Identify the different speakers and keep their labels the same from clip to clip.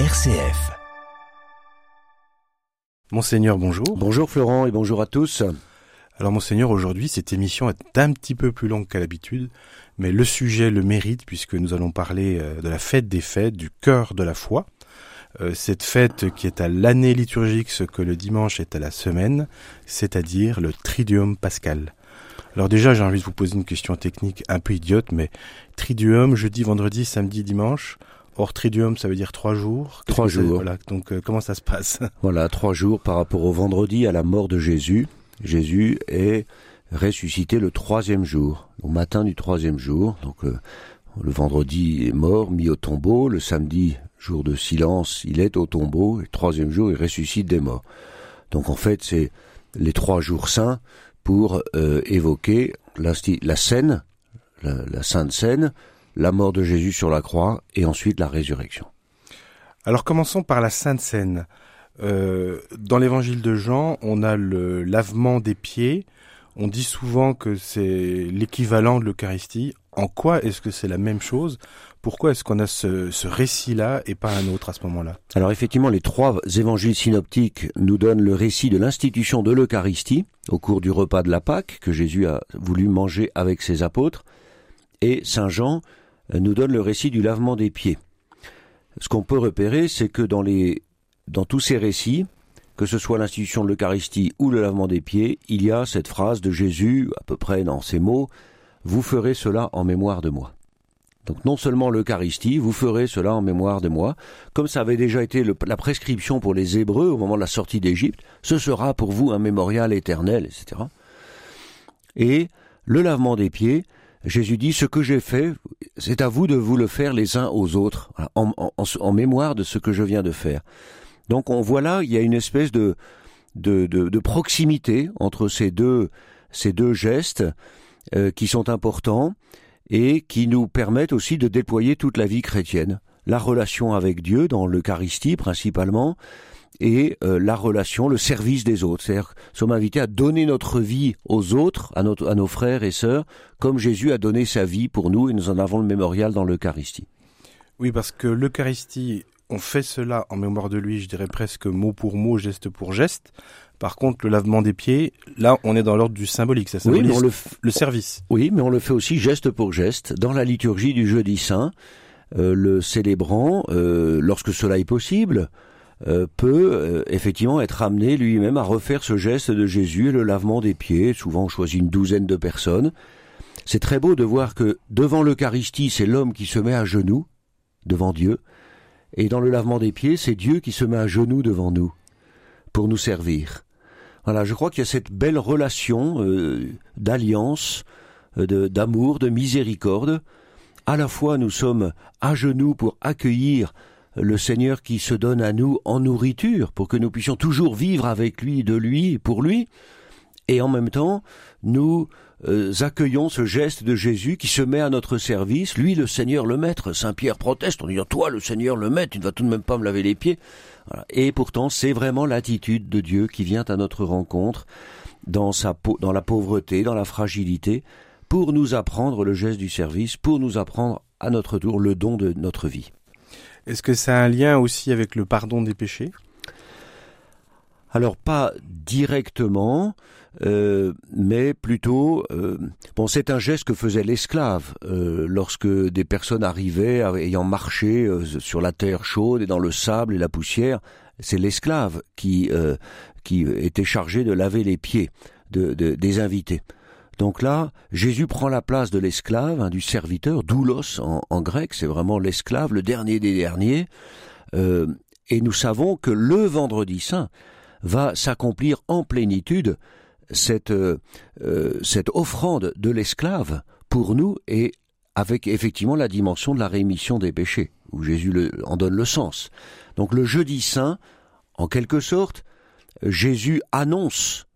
Speaker 1: RCF. Monseigneur, bonjour.
Speaker 2: Bonjour Florent et bonjour à tous.
Speaker 1: Alors Monseigneur, aujourd'hui cette émission est un petit peu plus longue qu'à l'habitude, mais le sujet le mérite puisque nous allons parler euh, de la fête des fêtes, du cœur de la foi. Euh, cette fête qui est à l'année liturgique ce que le dimanche est à la semaine, c'est-à-dire le Triduum pascal. Alors déjà, j'ai envie de vous poser une question technique un peu idiote, mais Triduum, jeudi, vendredi, samedi, dimanche. Or, Triduum, ça veut dire trois jours.
Speaker 2: Trois jours.
Speaker 1: Voilà. Donc, euh, comment ça se passe
Speaker 2: Voilà, trois jours par rapport au vendredi à la mort de Jésus. Jésus est ressuscité le troisième jour, au matin du troisième jour. Donc, euh, le vendredi est mort, mis au tombeau. Le samedi, jour de silence, il est au tombeau. Et le troisième jour, il ressuscite des morts. Donc, en fait, c'est les trois jours saints pour euh, évoquer la, la scène, la, la Sainte Seine, la mort de Jésus sur la croix et ensuite la résurrection.
Speaker 1: Alors commençons par la Sainte Seine. Euh, dans l'évangile de Jean, on a le lavement des pieds. On dit souvent que c'est l'équivalent de l'Eucharistie. En quoi est-ce que c'est la même chose? Pourquoi est-ce qu'on a ce, ce récit-là et pas un autre à ce moment-là?
Speaker 2: Alors effectivement, les trois évangiles synoptiques nous donnent le récit de l'institution de l'Eucharistie au cours du repas de la Pâque que Jésus a voulu manger avec ses apôtres. Et Saint Jean nous donne le récit du lavement des pieds. Ce qu'on peut repérer, c'est que dans, les, dans tous ces récits, que ce soit l'institution de l'Eucharistie ou le lavement des pieds, il y a cette phrase de Jésus, à peu près dans ces mots, Vous ferez cela en mémoire de moi. Donc non seulement l'Eucharistie, vous ferez cela en mémoire de moi, comme ça avait déjà été la prescription pour les Hébreux au moment de la sortie d'Égypte, ce sera pour vous un mémorial éternel, etc. Et le lavement des pieds, Jésus dit, ce que j'ai fait, c'est à vous de vous le faire les uns aux autres, en, en, en, mémoire de ce que je viens de faire. Donc on voit là, il y a une espèce de, de, de, de proximité entre ces deux, ces deux gestes euh, qui sont importants et qui nous permettent aussi de déployer toute la vie chrétienne. La relation avec Dieu dans l'Eucharistie principalement, et euh, la relation, le service des autres. C'est-à-dire nous sommes invités à donner notre vie aux autres, à, notre, à nos frères et sœurs, comme Jésus a donné sa vie pour nous, et nous en avons le mémorial dans l'Eucharistie.
Speaker 1: Oui, parce que l'Eucharistie, on fait cela en mémoire de lui, je dirais presque mot pour mot, geste pour geste. Par contre, le lavement des pieds, là, on est dans l'ordre du symbolique, ça symbolise oui, le, le, service.
Speaker 2: Oui, mais on le fait aussi geste pour geste dans la liturgie du jeudi saint, euh, le célébrant, euh, lorsque cela est possible, euh, peut euh, effectivement être amené lui-même à refaire ce geste de Jésus et le lavement des pieds. Souvent, on choisit une douzaine de personnes. C'est très beau de voir que devant l'Eucharistie, c'est l'homme qui se met à genoux devant Dieu, et dans le lavement des pieds, c'est Dieu qui se met à genoux devant nous pour nous servir. Voilà, je crois qu'il y a cette belle relation euh, d'alliance, euh, d'amour, de miséricorde. À la fois, nous sommes à genoux pour accueillir le Seigneur qui se donne à nous en nourriture pour que nous puissions toujours vivre avec lui, de lui, pour lui, et en même temps, nous euh, accueillons ce geste de Jésus qui se met à notre service, lui le Seigneur le Maître. Saint Pierre proteste en disant Toi le Seigneur le Maître, tu ne vas tout de même pas me laver les pieds. Et pourtant, c'est vraiment l'attitude de Dieu qui vient à notre rencontre dans la pauvreté, dans la fragilité, pour nous apprendre le geste du service, pour nous apprendre à notre tour le don de notre vie.
Speaker 1: Est-ce que ça a un lien aussi avec le pardon des péchés?
Speaker 2: Alors pas directement, euh, mais plutôt, euh, bon, c'est un geste que faisait l'esclave euh, lorsque des personnes arrivaient ayant marché sur la terre chaude et dans le sable et la poussière. C'est l'esclave qui était chargé de laver les pieds de, de, des invités. Donc là, Jésus prend la place de l'esclave, hein, du serviteur, doulos en, grec, c'est vraiment l'esclave, le dernier des derniers. Euh, et nous savons que le vendredi saint va s'accomplir en plénitude cette, euh, cette offrande de l'esclave pour nous et avec effectivement la dimension de la rémission des péchés, où Jésus en donne le sens. Donc le jeudi saint, en quelque sorte, Jésus annonce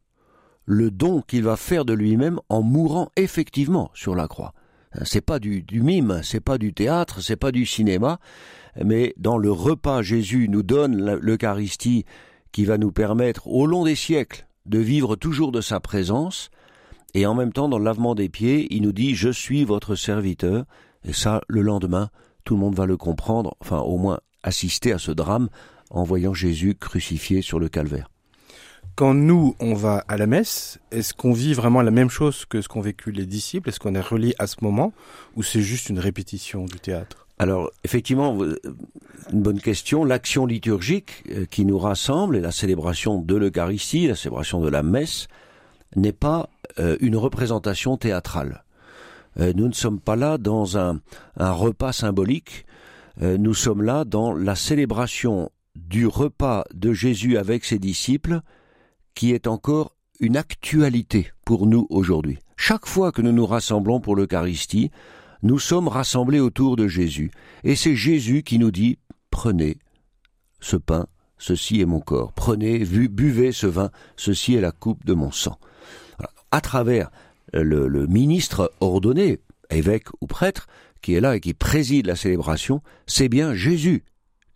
Speaker 2: le don qu'il va faire de lui-même en mourant effectivement sur la croix. C'est pas du, du mime, c'est pas du théâtre, c'est pas du cinéma, mais dans le repas, Jésus nous donne l'Eucharistie qui va nous permettre, au long des siècles, de vivre toujours de sa présence, et en même temps, dans le lavement des pieds, il nous dit Je suis votre serviteur, et ça, le lendemain, tout le monde va le comprendre, enfin au moins assisté à ce drame en voyant Jésus crucifié sur le calvaire.
Speaker 1: Quand nous, on va à la messe, est-ce qu'on vit vraiment la même chose que ce qu'ont vécu les disciples? Est-ce qu'on est relié à ce moment ou c'est juste une répétition du théâtre?
Speaker 2: Alors, effectivement, une bonne question. L'action liturgique euh, qui nous rassemble et la célébration de l'Eucharistie, la célébration de la messe, n'est pas euh, une représentation théâtrale. Euh, nous ne sommes pas là dans un, un repas symbolique, nous sommes là dans la célébration du repas de Jésus avec ses disciples, qui est encore une actualité pour nous aujourd'hui. Chaque fois que nous nous rassemblons pour l'Eucharistie, nous sommes rassemblés autour de Jésus, et c'est Jésus qui nous dit Prenez ce pain, ceci est mon corps, prenez, buvez ce vin, ceci est la coupe de mon sang. À travers le, le ministre ordonné, évêque ou prêtre, qui est là et qui préside la célébration, c'est bien Jésus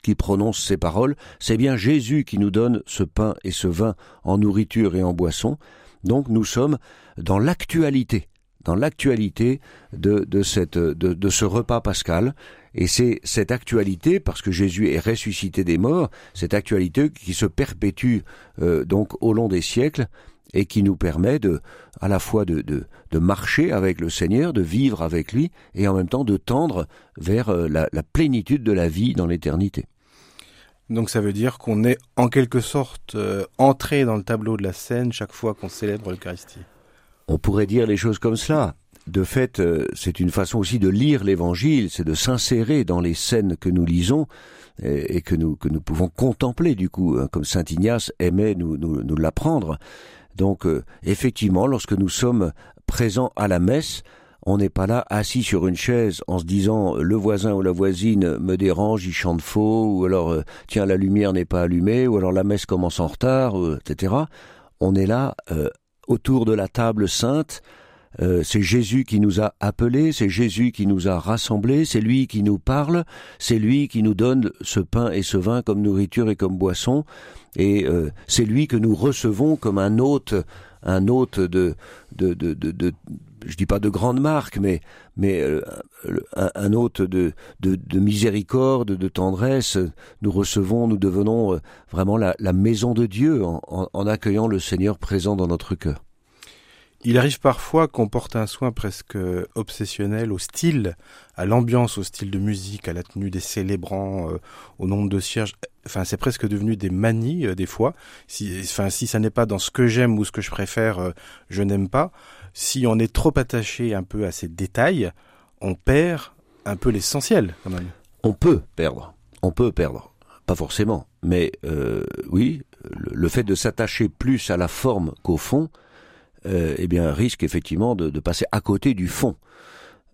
Speaker 2: qui prononce ces paroles, c'est bien Jésus qui nous donne ce pain et ce vin en nourriture et en boisson. Donc nous sommes dans l'actualité dans l'actualité de, de, ce repas pascal. Et c'est cette actualité, parce que Jésus est ressuscité des morts, cette actualité qui se perpétue euh, donc au long des siècles et qui nous permet de, à la fois de, de, marcher avec le Seigneur, de vivre avec lui, et en même temps de tendre vers euh, la plénitude de la vie dans l'éternité.
Speaker 1: Donc ça veut dire qu'on est en quelque sorte euh, entré dans le tableau de la scène chaque fois qu'on célèbre l'Eucharistie.
Speaker 2: On pourrait dire les choses comme cela. De fait, euh, c'est une façon aussi de lire l'Évangile, c'est de s'insérer dans les scènes que nous lisons et, que nous que nous pouvons contempler du coup, hein, comme saint Ignace aimait nous nous, nous l'apprendre. Donc euh, effectivement, lorsque nous sommes présents à la messe, on n'est pas là assis sur une chaise en se disant le voisin ou la voisine me dérange, il chante faux, ou alors euh, tiens la lumière n'est pas allumée, ou alors la messe commence en retard, etc. On est là autour de la table sainte. Euh, c'est Jésus qui nous a appelés, c'est Jésus qui nous a rassemblés, c'est lui qui nous parle, c'est lui qui nous donne ce pain et ce vin comme nourriture et comme boisson, et euh, c'est lui que nous recevons comme un hôte, un hôte de, de, de, de, je dis pas de grande marque, mais mais euh, un, hôte de, de, miséricorde, de tendresse. Nous recevons, nous devenons euh, vraiment la, maison de Dieu en, accueillant le Seigneur présent dans notre cœur.
Speaker 1: Il arrive parfois qu'on porte un soin presque obsessionnel au style, à l'ambiance, au style de musique, à la tenue des célébrants, euh, au nombre de cierges. Enfin, c'est presque devenu des manies des fois. Si, enfin, si ça n'est pas dans ce que j'aime ou ce que je préfère, je n'aime pas si on est trop attaché un peu à ces détails, on perd un peu l'essentiel quand même.
Speaker 2: On peut perdre, on peut perdre, pas forcément, mais euh, oui, le, fait de s'attacher plus à la forme qu'au fond, euh, eh bien, risque effectivement de, passer à côté du fond.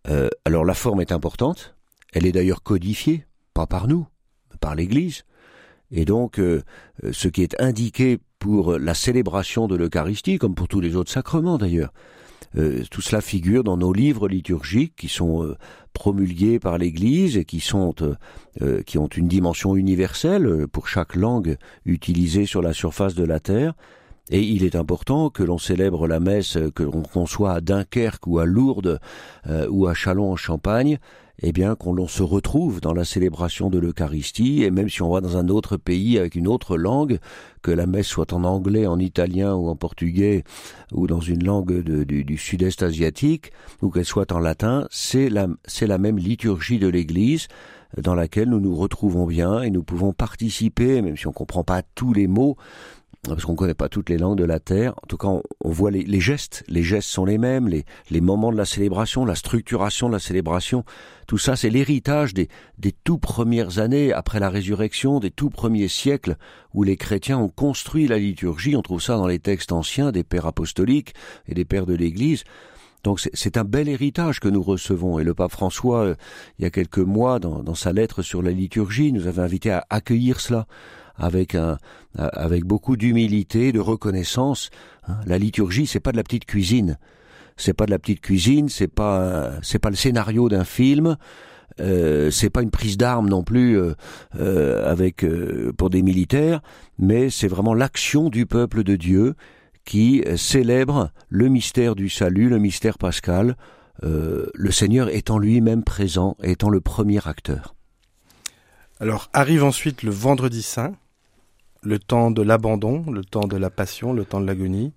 Speaker 2: Euh, alors la forme est importante, elle est d'ailleurs codifiée, pas par nous, par l'Église. Et donc, ce qui est indiqué pour la célébration de l'Eucharistie, comme pour tous les autres sacrements d'ailleurs, euh, tout cela figure dans nos livres liturgiques qui sont euh, promulgués par l'Église et qui sont euh, qui ont une dimension universelle pour chaque langue utilisée sur la surface de la terre. Et il est important que l'on célèbre la messe, que l'on soit à Dunkerque ou à Lourdes ou à Châlons en Champagne, eh bien qu'on se retrouve dans la célébration de l'Eucharistie, et même si on va dans un autre pays avec une autre langue, que la messe soit en anglais, en italien ou en portugais, ou dans une langue du, sud-est asiatique, ou qu'elle soit en latin, c'est la, c'est la même liturgie de l'Église dans laquelle nous nous retrouvons bien et nous pouvons participer, même si on ne comprend pas tous les mots, parce qu'on ne connaît pas toutes les langues de la terre. En tout cas, on, voit les, gestes. Les gestes sont les mêmes, les, moments de la célébration, la structuration de la célébration. Tout ça, c'est l'héritage des, des tout premières années après la résurrection, des tout premiers siècles où les chrétiens ont construit la liturgie. On trouve ça dans les textes anciens des pères apostoliques et des pères de l'Église. Donc c'est un bel héritage que nous recevons. Et le pape François, euh, il y a quelques mois, dans, dans sa lettre sur la liturgie, nous avait invité à accueillir cela avec un, avec beaucoup d'humilité, de reconnaissance. Hein. La liturgie, c'est pas de la petite cuisine. C'est pas de la petite cuisine. C'est pas, c'est pas le scénario d'un film. Euh, c'est pas une prise d'armes non plus euh, euh, avec euh, pour des militaires, mais c'est vraiment l'action du peuple de Dieu qui célèbre le mystère du salut, le mystère pascal, le Seigneur étant lui-même présent, étant le premier acteur.
Speaker 1: Alors arrive ensuite le vendredi saint, le temps de l'abandon, le temps de la passion, le temps de l'agonie.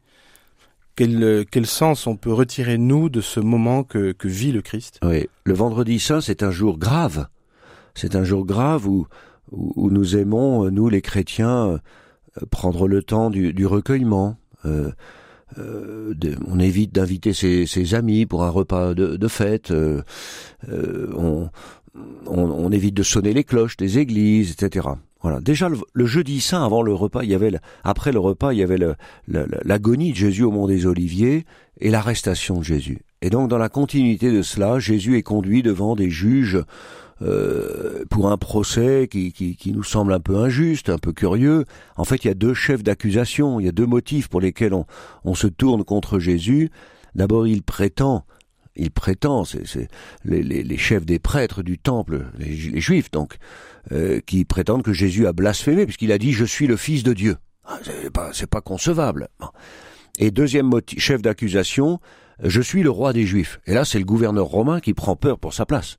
Speaker 1: Quel, quel, sens on peut retirer, nous, de ce moment que, que vit le Christ?
Speaker 2: Oui, le vendredi saint, c'est un jour grave. C'est un jour grave où, où, nous aimons, nous les chrétiens, euh, prendre le temps du, du recueillement. Euh, euh, on évite d'inviter ses, amis pour un repas de, de fête. Euh, euh on, on, évite de sonner les cloches des églises, etc. Voilà. Déjà le, jeudi saint avant le repas, il y avait après le repas, il y avait l'agonie de Jésus au mont des Oliviers et l'arrestation de Jésus. Et donc dans la continuité de cela, Jésus est conduit devant des juges euh, pour un procès qui, qui, qui, nous semble un peu injuste, un peu curieux. En fait, il y a deux chefs d'accusation, il y a deux motifs pour lesquels on, on se tourne contre Jésus. D'abord, il prétend il prétend, c'est les, les, chefs des prêtres du temple, les, juifs donc, euh, qui prétendent que Jésus a blasphémé puisqu'il a dit je suis le fils de Dieu. Ah, c'est pas, pas concevable. Et deuxième motif, chef d'accusation, je suis le roi des juifs. Et là, c'est le gouverneur romain qui prend peur pour sa place.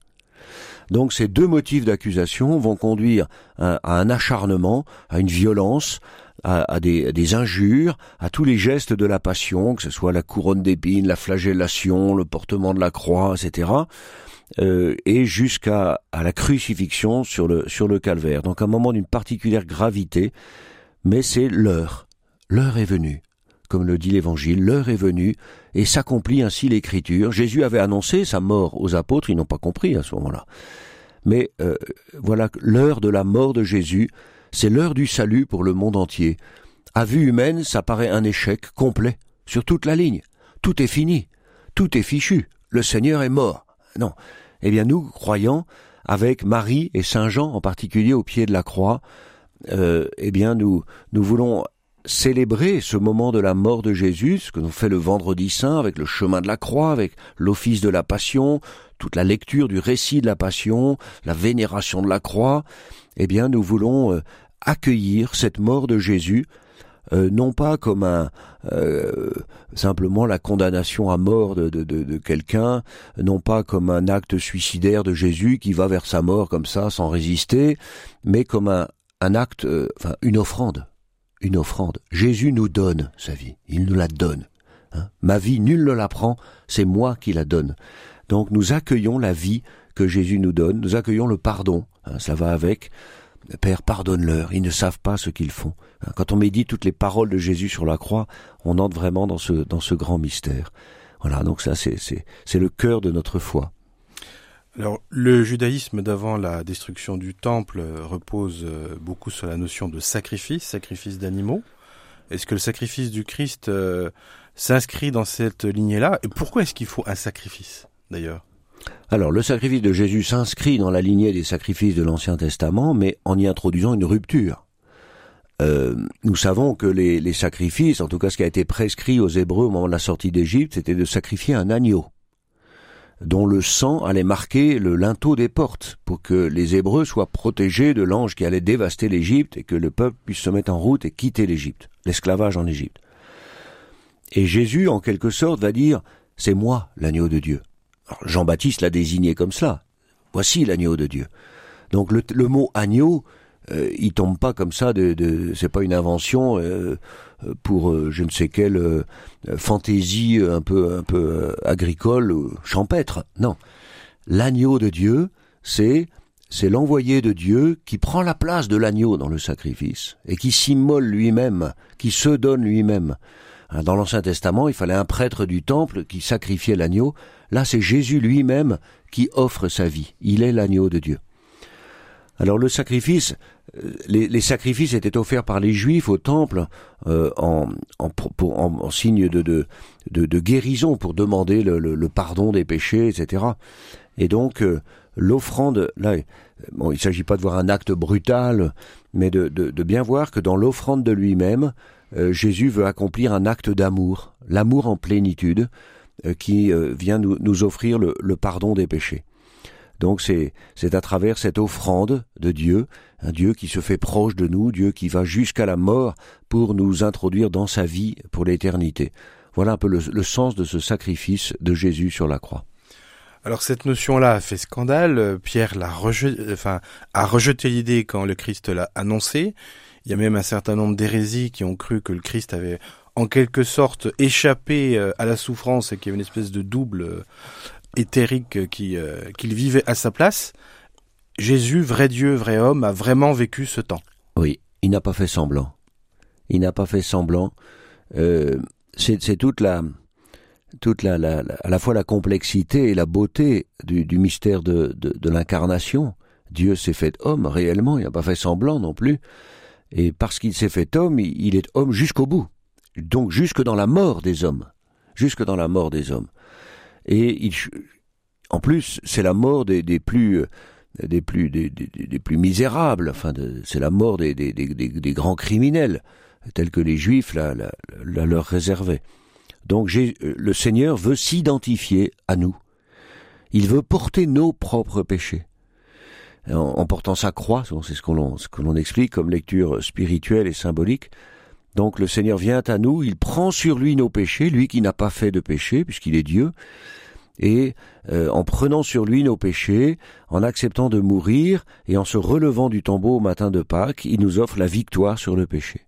Speaker 2: Donc ces deux motifs d'accusation vont conduire à, un acharnement, à une violence, à, des, injures, à tous les gestes de la passion, que ce soit la couronne d'épines, la flagellation, le portement de la croix, etc. Euh, et jusqu'à à la crucifixion sur le, sur le calvaire. Donc un moment d'une particulière gravité, mais c'est l'heure. L'heure est venue. Comme le dit l'Évangile, l'heure est venue et s'accomplit ainsi l'Écriture. Jésus avait annoncé sa mort aux apôtres, ils n'ont pas compris à ce moment-là. Mais euh, voilà, l'heure de la mort de Jésus, c'est l'heure du salut pour le monde entier. À vue humaine, ça paraît un échec complet, sur toute la ligne. Tout est fini, tout est fichu, le Seigneur est mort. Non. Eh bien, nous, croyants, avec Marie et Saint Jean en particulier au pied de la croix, euh, eh bien, nous, nous voulons célébrer ce moment de la mort de Jésus, ce que nous fait le vendredi saint avec le chemin de la croix, avec l'office de la passion, toute la lecture du récit de la passion, la vénération de la croix, eh bien nous voulons euh, accueillir cette mort de Jésus euh, non pas comme un euh, simplement la condamnation à mort de, de, de, de quelqu'un, non pas comme un acte suicidaire de Jésus qui va vers sa mort comme ça sans résister, mais comme un, un acte, enfin une offrande une offrande. Jésus nous donne sa vie, il nous la donne. Hein. Ma vie, nul ne la prend, c'est moi qui la donne. Donc nous accueillons la vie que Jésus nous donne, nous accueillons le pardon, hein, ça va avec. Père, pardonne-leur, ils ne savent pas ce qu'ils font. Hein. Quand on médite toutes les paroles de Jésus sur la croix, on entre vraiment dans ce, grand mystère. Voilà, donc ça c'est le cœur de notre foi.
Speaker 1: Alors, le judaïsme d'avant la destruction du temple euh, repose euh, beaucoup sur la notion de sacrifice, sacrifice d'animaux. Est-ce que le sacrifice du Christ euh, s'inscrit dans cette lignée-là? Et pourquoi est-ce qu'il faut un sacrifice, d'ailleurs?
Speaker 2: Alors, le sacrifice de Jésus s'inscrit dans la lignée des sacrifices de l'Ancien Testament, mais en y introduisant une rupture. nous savons que les, les, sacrifices, en tout cas ce qui a été prescrit aux Hébreux au moment de la sortie d'Égypte, c'était de sacrifier un agneau dont le sang allait marquer le linteau des portes, pour que les Hébreux soient protégés de l'ange qui allait dévaster l'Égypte et que le peuple puisse se mettre en route et quitter l'Égypte, l'esclavage en Égypte. Et Jésus, en quelque sorte, va dire, c'est moi l'agneau de Dieu. Jean-Baptiste l'a désigné comme cela. Voici l'agneau de Dieu. Donc le, mot agneau, euh, il tombe pas comme ça c'est pas une invention euh, pour euh, je ne sais quelle fantaisie un peu un peu agricole ou champêtre. Non. L'agneau de Dieu, c'est c'est l'envoyé de Dieu qui prend la place de l'agneau dans le sacrifice et qui s'immole lui-même, qui se donne lui-même. Hein, dans l'Ancien Testament, il fallait un prêtre du temple qui sacrifiait l'agneau. Là, c'est Jésus lui-même qui offre sa vie. Il est l'agneau de Dieu. Alors le sacrifice, euh, les, sacrifices étaient offerts par les Juifs au temple euh, en, signe de, guérison pour demander le, pardon des péchés, etc. Et donc euh, l'offrande, là, il ne s'agit pas de voir un acte brutal, mais de bien voir que dans l'offrande de lui-même, Jésus veut accomplir un acte d'amour, l'amour en plénitude, qui vient nous, nous offrir le, le pardon des péchés. Donc c'est à travers cette offrande de Dieu, un Dieu qui se fait proche de nous, Dieu qui va jusqu'à la mort pour nous introduire dans sa vie pour l'éternité. Voilà un peu le, sens de ce sacrifice de Jésus sur la croix.
Speaker 1: Alors cette notion-là a fait scandale. Pierre l'a rejeté, enfin, a rejeté l'idée quand le Christ l'a annoncé. Il y a même un certain nombre d'hérésies qui ont cru que le Christ avait en quelque sorte échappé euh, à la souffrance et qu'il y avait une espèce de double euh, éthérique qui euh, qu'il vivait à sa place. Jésus, vrai Dieu, vrai homme, a vraiment vécu ce temps.
Speaker 2: Oui, il n'a pas fait semblant. Il n'a pas fait semblant. C'est toute la toute la, la, à la fois la complexité et la beauté du, du mystère de, de l'incarnation. Dieu s'est fait homme réellement, il n'a pas fait semblant non plus. Et parce qu'il s'est fait homme, il est homme jusqu'au bout. Donc jusque dans la mort des hommes. Jusque dans la mort des hommes. Et en plus, c'est la mort des, des plus des plus des, plus misérables. Enfin, c'est la mort des, des, grands criminels tels que les Juifs la, la, la leur réservaient. Donc le Seigneur veut s'identifier à nous. Il veut porter nos propres péchés. En, portant sa croix, c'est ce que l'on explique comme lecture spirituelle et symbolique. Donc le Seigneur vient à nous, il prend sur lui nos péchés, lui qui n'a pas fait de péché, puisqu'il est Dieu, et euh, en prenant sur lui nos péchés, en acceptant de mourir, et en se relevant du tombeau au matin de Pâques, il nous offre la victoire sur le péché.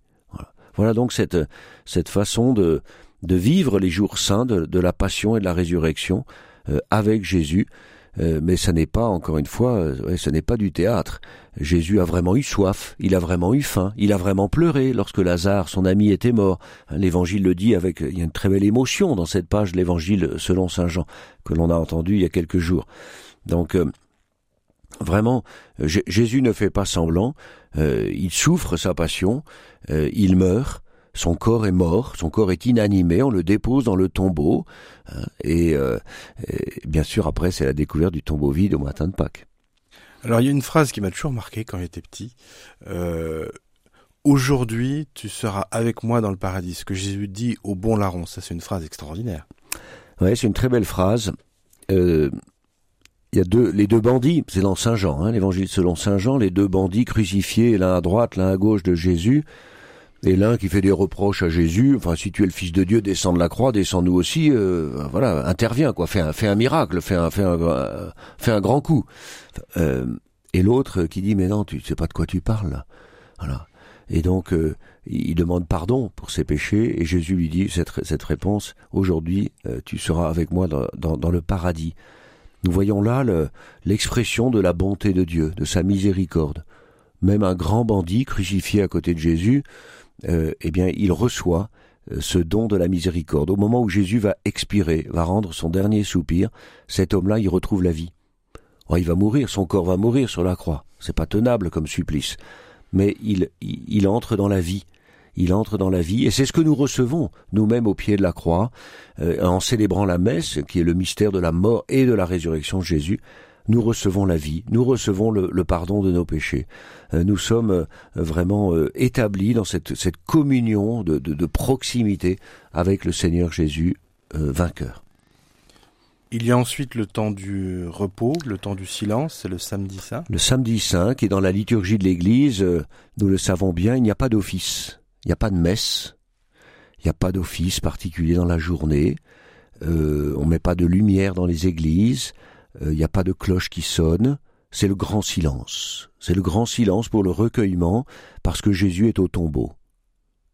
Speaker 2: Voilà, donc cette, cette façon de, de vivre les jours saints de, la passion et de la résurrection euh, avec Jésus. Euh, mais ce n'est pas, encore une fois, euh, ce n'est pas du théâtre. Jésus a vraiment eu soif, il a vraiment eu faim, il a vraiment pleuré lorsque Lazare, son ami, était mort. Hein, L'évangile le dit avec, il y a une très belle émotion dans cette page de l'évangile selon Saint Jean, que l'on a entendu il y a quelques jours. Donc, Vraiment, Jésus ne fait pas semblant, il souffre sa passion, il meurt, son corps est mort, son corps est inanimé, on le dépose dans le tombeau, hein, euh, et, bien sûr après c'est la découverte du tombeau vide au matin de Pâques.
Speaker 1: Alors il y a une phrase qui m'a toujours marqué quand j'étais petit. Euh, Aujourd'hui, tu seras avec moi dans le paradis. Ce que Jésus dit au bon larron, ça c'est une phrase extraordinaire.
Speaker 2: Ouais, c'est une très belle phrase. Euh, il y a deux, les deux bandits, c'est dans Saint Jean, hein, l'évangile selon Saint Jean, les deux bandits crucifiés, l'un à droite, l'un à gauche de Jésus. Et l'un qui fait des reproches à Jésus, enfin si tu es le Fils de Dieu, descends de la croix, descends nous aussi, euh, voilà, intervient quoi, fais un, fais un miracle, fais un, fais un, fais un grand coup. Euh, et l'autre qui dit mais non, tu sais pas de quoi tu parles, voilà. Et donc euh, il demande pardon pour ses péchés et Jésus lui dit cette, cette réponse aujourd'hui tu seras avec moi dans, dans, le paradis. Nous voyons là l'expression de la bonté de Dieu, de sa miséricorde. Même un grand bandit crucifié à côté de Jésus euh, eh bien, il reçoit euh, ce don de la miséricorde. Au moment où Jésus va expirer, va rendre son dernier soupir, cet homme-là, il retrouve la vie. Oh, il va mourir, son corps va mourir sur la croix. C'est pas tenable comme supplice. Mais il, il, entre dans la vie. Il entre dans la vie, et c'est ce que nous recevons, nous-mêmes au pied de la croix, euh, en célébrant la messe, qui est le mystère de la mort et de la résurrection de Jésus nous recevons la vie, nous recevons le, pardon de nos péchés. Euh, nous sommes euh, vraiment euh, établis dans cette, cette communion de, de, proximité avec le Seigneur Jésus vainqueur.
Speaker 1: Il y a ensuite le temps du repos, le temps du silence, c'est le samedi saint.
Speaker 2: Le samedi saint, qui est dans la liturgie de l'Église, nous le savons bien, il n'y a pas d'office, il n'y a pas de messe, il n'y a pas d'office particulier dans la journée, euh, on met pas de lumière dans les églises, il euh, n'y a pas de cloche qui sonne, c'est le grand silence. C'est le grand silence pour le recueillement, parce que Jésus est au tombeau.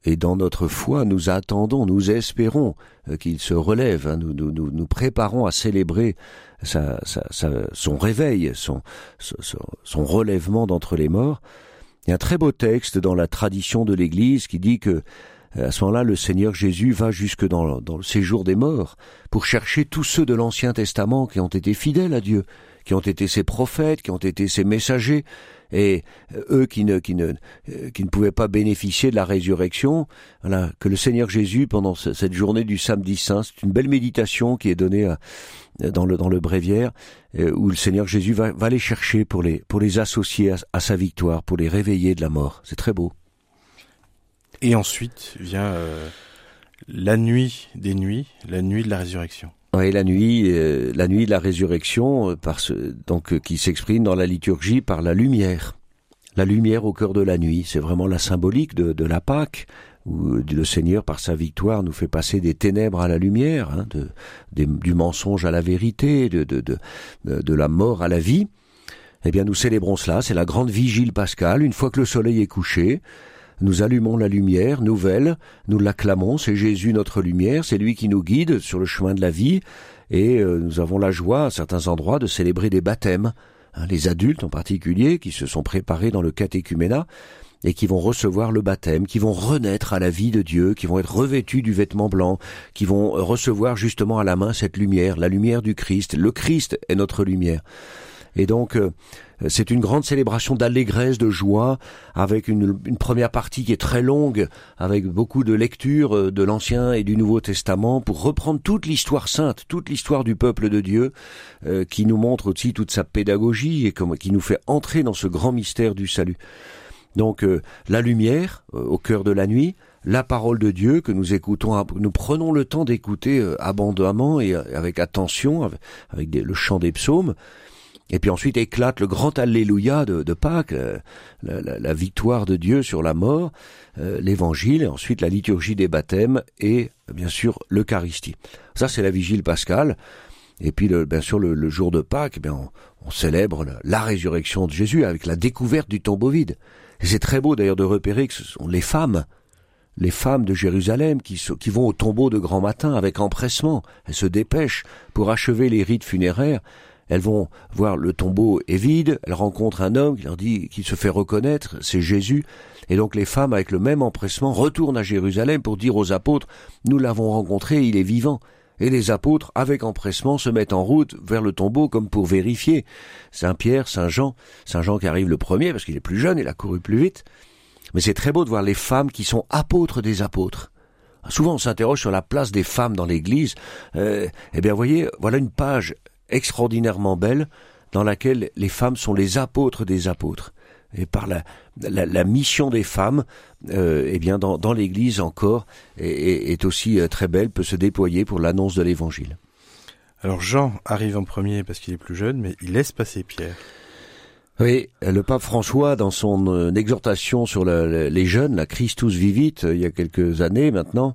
Speaker 2: Et dans notre foi, nous attendons, nous espérons euh, qu'il se relève, hein. nous, nous, nous, préparons à célébrer sa, sa, son réveil, son, son, relèvement d'entre les morts. Il y a un très beau texte dans la tradition de l'Église qui dit que à ce moment-là, le Seigneur Jésus va jusque dans, dans le séjour des morts pour chercher tous ceux de l'Ancien Testament qui ont été fidèles à Dieu, qui ont été ses prophètes, qui ont été ses messagers, et euh, eux qui ne, euh, qui ne pouvaient pas bénéficier de la résurrection, que le Seigneur Jésus, pendant cette journée du samedi saint, c'est une belle méditation qui est donnée dans le, dans bréviaire, où le Seigneur Jésus va, les chercher pour les, pour les associer à sa victoire, pour les réveiller de la mort. C'est très beau.
Speaker 1: Et ensuite vient euh, la nuit des nuits, la nuit de la résurrection.
Speaker 2: Oui, la nuit, euh, la nuit de la résurrection, euh, par ce, donc qui s'exprime dans la liturgie par la lumière. La lumière au cœur de la nuit, c'est vraiment la symbolique de, de la Pâque, où le Seigneur, par sa victoire, nous fait passer des ténèbres à la lumière, hein, de, du mensonge à la vérité, de, de la mort à la vie. Eh bien, nous célébrons cela, c'est la grande vigile pascale, une fois que le soleil est couché, nous allumons la lumière nouvelle, nous l'acclamons, c'est Jésus notre lumière, c'est lui qui nous guide sur le chemin de la vie, et euh, nous avons la joie à certains endroits de célébrer des baptêmes, hein, les adultes en particulier, qui se sont préparés dans le catéchuménat, et qui vont recevoir le baptême, qui vont renaître à la vie de Dieu, qui vont être revêtus du vêtement blanc, qui vont recevoir justement à la main cette lumière, la lumière du Christ. Le Christ est notre lumière. Et donc, euh, c'est une grande célébration d'allégresse, de joie, avec une, première partie qui est très longue, avec beaucoup de lectures euh, de l'Ancien et du Nouveau Testament, pour reprendre toute l'histoire sainte, toute l'histoire du peuple de Dieu, euh, qui nous montre aussi toute sa pédagogie et qui nous fait entrer dans ce grand mystère du salut. Donc, la lumière au cœur de la nuit, la parole de Dieu que nous écoutons, nous prenons le temps d'écouter abondamment et avec attention, avec, le chant des psaumes, et puis ensuite éclate le grand Alléluia de, de Pâques, euh, la, victoire de Dieu sur la mort, euh, l'évangile, et ensuite la liturgie des baptêmes et bien sûr l'Eucharistie. Ça c'est la vigile pascale. Et puis le, bien sûr le, jour de Pâques, eh bien on, célèbre la résurrection de Jésus avec la découverte du tombeau vide. Et c'est très beau d'ailleurs de repérer que ce sont les femmes les femmes de Jérusalem qui, qui, vont au tombeau de grand matin avec empressement. Elles se dépêchent pour achever les rites funéraires elles vont voir le tombeau est vide, elles rencontrent un homme qui leur dit qu'il se fait reconnaître, c'est Jésus, et donc les femmes avec le même empressement retournent à Jérusalem pour dire aux apôtres nous l'avons rencontré, il est vivant. Et les apôtres, avec empressement, se mettent en route vers le tombeau comme pour vérifier. Saint Pierre, Saint Jean, Saint Jean qui arrive le premier parce qu'il est plus jeune, il a couru plus vite. Mais c'est très beau de voir les femmes qui sont apôtres des apôtres. Souvent on s'interroge sur la place des femmes dans l'Église. Euh, eh bien, voyez, voilà une page extraordinairement belle dans laquelle les femmes sont les apôtres des apôtres. Et par la, la, mission des femmes, euh, eh bien dans, dans l'Église encore, est, est aussi euh, très belle, peut se déployer pour l'annonce de l'Évangile.
Speaker 1: Alors Jean arrive en premier parce qu'il est plus jeune, mais il laisse passer Pierre.
Speaker 2: Oui, le pape François, dans son euh, exhortation sur les jeunes, la Christus Vivit, il y a quelques années maintenant,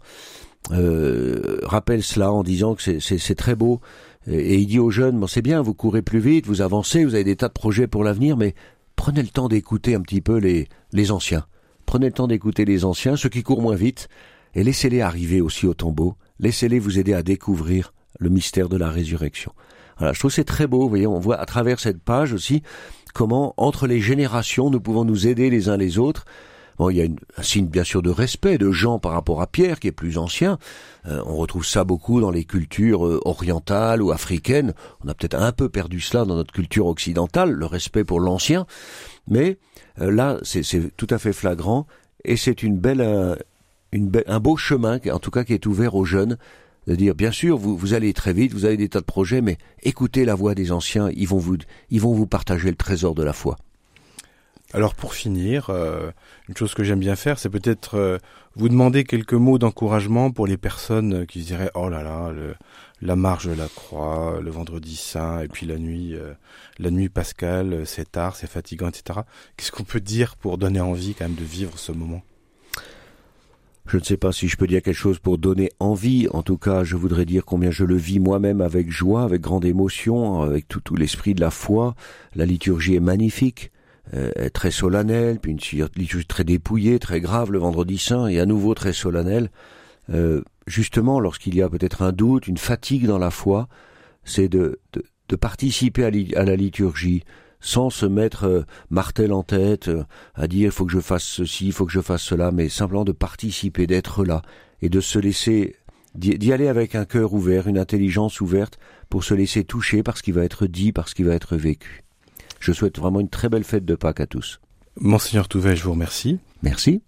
Speaker 2: euh, rappelle cela en disant que c'est très beau et, il dit aux jeunes, bon, c'est bien, vous courez plus vite, vous avancez, vous avez des tas de projets pour l'avenir, mais prenez le temps d'écouter un petit peu les, les anciens. Prenez le temps d'écouter les anciens, ceux qui courent moins vite, et laissez-les arriver aussi au tombeau. Laissez-les vous aider à découvrir le mystère de la résurrection. Voilà, je trouve c'est très beau. Vous voyez, on voit à travers cette page aussi comment, entre les générations, nous pouvons nous aider les uns les autres Il y a un signe bien sûr de respect de Jean par rapport à Pierre, qui est plus ancien. Euh, on retrouve ça beaucoup dans les cultures euh, orientales ou africaines. On a peut-être un peu perdu cela dans notre culture occidentale, le respect pour l'ancien. Mais euh, là, c'est tout à fait flagrant et c'est une belle, une un beau chemin, en tout cas, qui est ouvert aux jeunes de dire bien sûr vous, vous allez très vite, vous avez des tas de projets, mais écoutez la voix des anciens, ils vont vous ils vont vous partager le trésor de la foi.
Speaker 1: Alors pour finir, euh, une chose que j'aime bien faire, c'est peut-être euh, vous demander quelques mots d'encouragement pour les personnes qui diraient oh là là, la marge de la croix, le vendredi saint, et puis la nuit, euh, la nuit pascale, c'est tard, c'est fatigant, etc. Qu'est-ce qu'on peut dire pour donner envie quand même de vivre ce moment?
Speaker 2: Je ne sais pas si je peux dire quelque chose pour donner envie. En tout cas, je voudrais dire combien je le vis moi-même avec joie, avec grande émotion, avec tout l'esprit de la foi. La liturgie est magnifique. Euh, très solennel, puis une liturgie très dépouillée, très grave le vendredi saint, et à nouveau très solennel. Euh, justement, lorsqu'il y a peut-être un doute, une fatigue dans la foi, c'est de, de, de, participer à, la liturgie sans se mettre euh, martel en tête, à dire il faut que je fasse ceci, il faut que je fasse cela, mais simplement de participer, d'être là, et de se laisser d'y aller avec un cœur ouvert, une intelligence ouverte, pour se laisser toucher par ce qui va être dit, par ce qui va être vécu. Je souhaite vraiment une très belle fête de Pâques à tous.
Speaker 1: Monseigneur Touvet, je vous remercie.
Speaker 2: Merci.